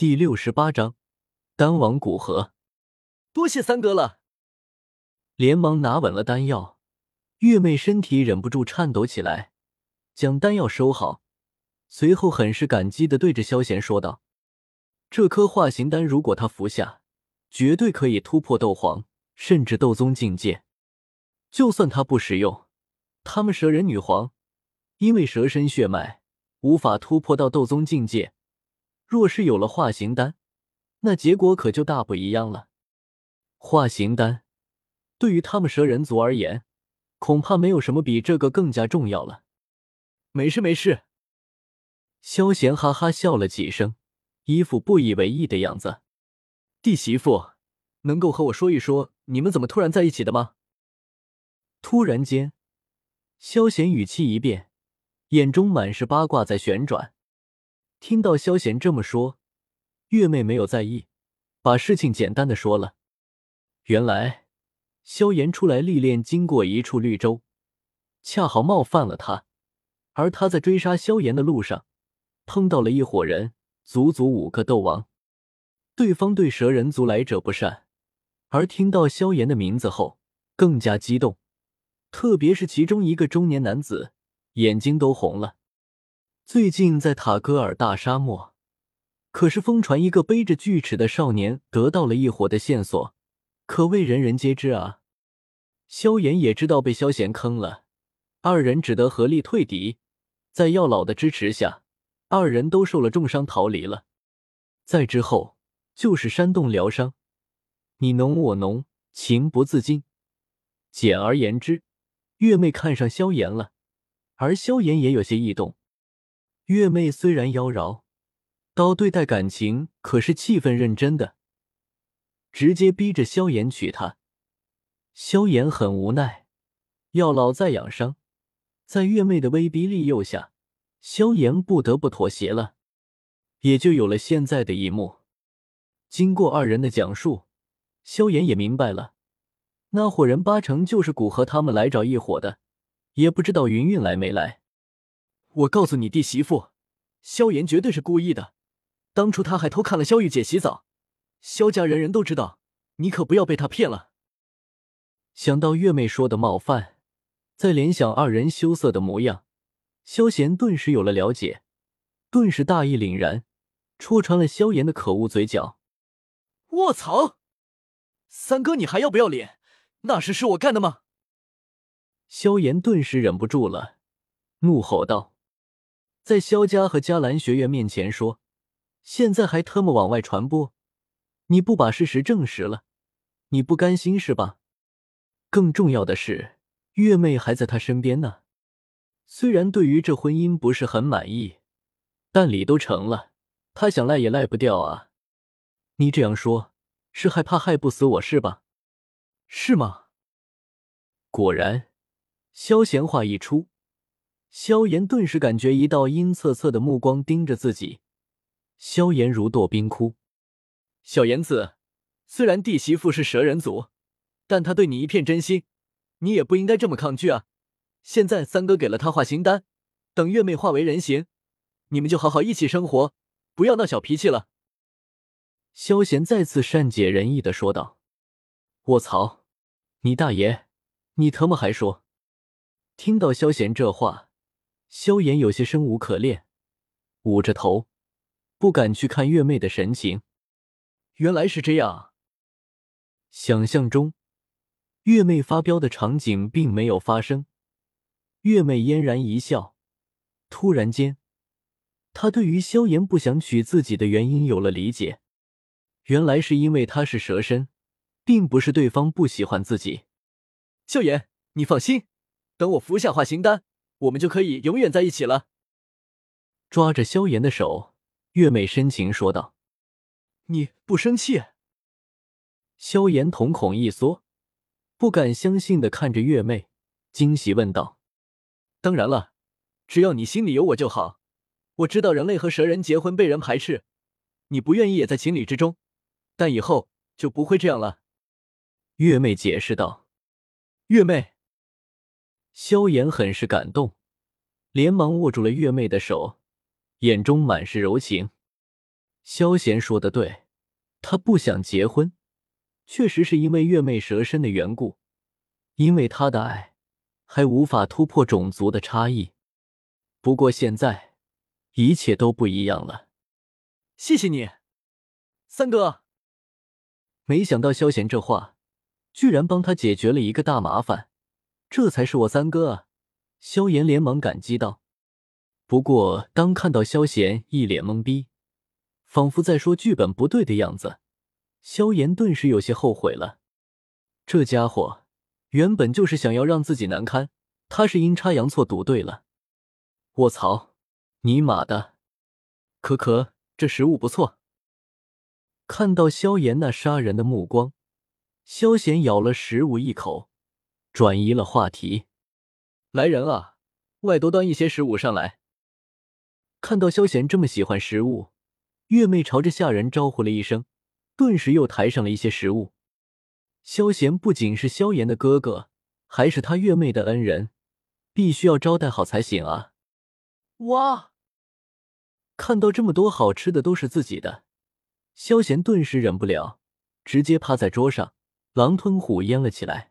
第六十八章，丹王古河。多谢三哥了。连忙拿稳了丹药，月妹身体忍不住颤抖起来，将丹药收好，随后很是感激的对着萧贤说道：“这颗化形丹，如果他服下，绝对可以突破斗皇，甚至斗宗境界。就算他不使用，他们蛇人女皇因为蛇身血脉无法突破到斗宗境界。”若是有了化形丹，那结果可就大不一样了。化形丹对于他们蛇人族而言，恐怕没有什么比这个更加重要了。没事没事，萧贤哈哈笑了几声，一副不以为意的样子。弟媳妇，能够和我说一说你们怎么突然在一起的吗？突然间，萧贤语气一变，眼中满是八卦在旋转。听到萧贤这么说，月妹没有在意，把事情简单的说了。原来萧炎出来历练，经过一处绿洲，恰好冒犯了他。而他在追杀萧炎的路上，碰到了一伙人，足足五个斗王。对方对蛇人族来者不善，而听到萧炎的名字后，更加激动。特别是其中一个中年男子，眼睛都红了。最近在塔戈尔大沙漠，可是疯传一个背着锯齿的少年得到了一伙的线索，可谓人人皆知啊。萧炎也知道被萧贤坑了，二人只得合力退敌。在药老的支持下，二人都受了重伤逃离了。再之后就是山洞疗伤，你侬我侬，情不自禁。简而言之，月妹看上萧炎了，而萧炎也有些异动。月妹虽然妖娆，刀对待感情可是气愤认真的，直接逼着萧炎娶她。萧炎很无奈，药老在养伤，在月妹的威逼利诱下，萧炎不得不妥协了，也就有了现在的一幕。经过二人的讲述，萧炎也明白了，那伙人八成就是蛊和他们来找一伙的，也不知道云云来没来。我告诉你弟媳妇，萧炎绝对是故意的。当初他还偷看了萧玉姐洗澡，萧家人人都知道，你可不要被他骗了。想到月妹说的冒犯，再联想二人羞涩的模样，萧贤顿时有了了解，顿时大义凛然，戳穿了萧炎的可恶嘴角。卧槽！三哥，你还要不要脸？那事是我干的吗？萧炎顿时忍不住了，怒吼道。在萧家和迦兰学院面前说，现在还特么往外传播，你不把事实证实了，你不甘心是吧？更重要的是，月妹还在他身边呢。虽然对于这婚姻不是很满意，但礼都成了，他想赖也赖不掉啊。你这样说，是害怕害不死我是吧？是吗？果然，萧贤话一出。萧炎顿时感觉一道阴恻恻的目光盯着自己，萧炎如堕冰窟。小炎子，虽然弟媳妇是蛇人族，但她对你一片真心，你也不应该这么抗拒啊！现在三哥给了她化形丹，等月妹化为人形，你们就好好一起生活，不要闹小脾气了。萧炎再次善解人意的说道：“我操，你大爷，你特么还说？”听到萧贤这话。萧炎有些生无可恋，捂着头，不敢去看月妹的神情。原来是这样。想象中，月妹发飙的场景并没有发生。月妹嫣然一笑，突然间，她对于萧炎不想娶自己的原因有了理解。原来是因为他是蛇身，并不是对方不喜欢自己。萧炎，你放心，等我服下化形丹。我们就可以永远在一起了。抓着萧炎的手，月妹深情说道：“你不生气？”萧炎瞳孔一缩，不敢相信的看着月妹，惊喜问道：“当然了，只要你心里有我就好。我知道人类和蛇人结婚被人排斥，你不愿意也在情理之中，但以后就不会这样了。”月妹解释道：“月妹。”萧炎很是感动，连忙握住了月妹的手，眼中满是柔情。萧贤说的对，他不想结婚，确实是因为月妹蛇身的缘故，因为他的爱还无法突破种族的差异。不过现在一切都不一样了。谢谢你，三哥。没想到萧贤这话，居然帮他解决了一个大麻烦。这才是我三哥啊！萧炎连忙感激道。不过，当看到萧贤一脸懵逼，仿佛在说剧本不对的样子，萧炎顿时有些后悔了。这家伙原本就是想要让自己难堪，他是阴差阳错赌对了。卧槽！尼玛的！可可，这食物不错。看到萧炎那杀人的目光，萧贤咬了食物一口，转移了话题。来人啊，外多端一些食物上来。看到萧贤这么喜欢食物，月妹朝着下人招呼了一声，顿时又抬上了一些食物。萧贤不仅是萧炎的哥哥，还是他月妹的恩人，必须要招待好才行啊！哇，看到这么多好吃的都是自己的。萧贤顿时忍不了，直接趴在桌上，狼吞虎咽了起来。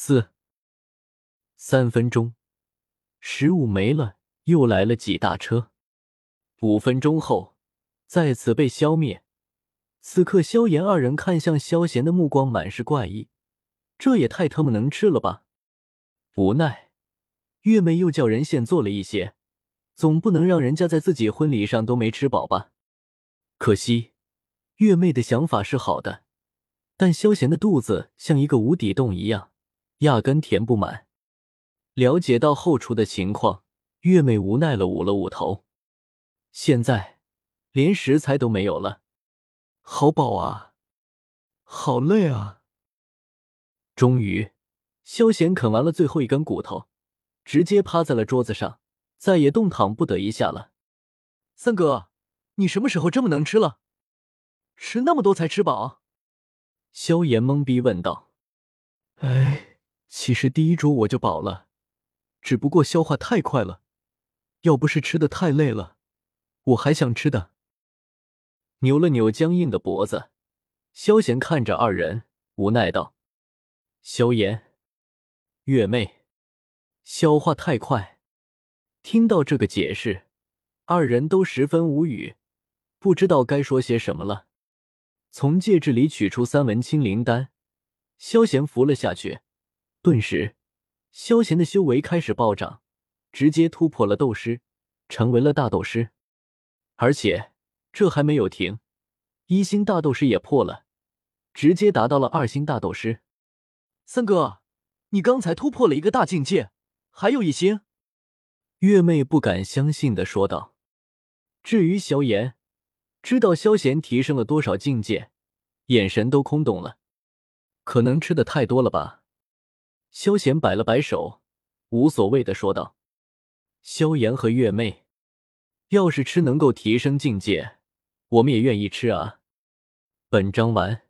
四三分钟，食物没了，又来了几大车。五分钟后，再次被消灭。此刻，萧炎二人看向萧贤的目光满是怪异，这也太他妈能吃了吧！无奈，月妹又叫人现做了一些，总不能让人家在自己婚礼上都没吃饱吧？可惜。月妹的想法是好的，但萧贤的肚子像一个无底洞一样，压根填不满。了解到后厨的情况，月美无奈了，捂了捂头。现在连食材都没有了，好饱啊，好累啊！终于，萧贤啃完了最后一根骨头，直接趴在了桌子上，再也动弹不得一下了。三哥，你什么时候这么能吃了？吃那么多才吃饱？萧炎懵逼问道。哎，其实第一桌我就饱了，只不过消化太快了。要不是吃的太累了，我还想吃的。扭了扭僵硬的脖子，萧炎看着二人，无奈道：“萧炎，月妹，消化太快。”听到这个解释，二人都十分无语，不知道该说些什么了。从戒指里取出三文清灵丹，萧贤服了下去，顿时，萧贤的修为开始暴涨，直接突破了斗师，成为了大斗师。而且这还没有停，一星大斗师也破了，直接达到了二星大斗师。三哥，你刚才突破了一个大境界，还有一星？月妹不敢相信的说道。至于萧炎。知道萧贤提升了多少境界，眼神都空洞了。可能吃的太多了吧？萧炎摆了摆手，无所谓的说道：“萧炎和月妹，要是吃能够提升境界，我们也愿意吃啊。”本章完。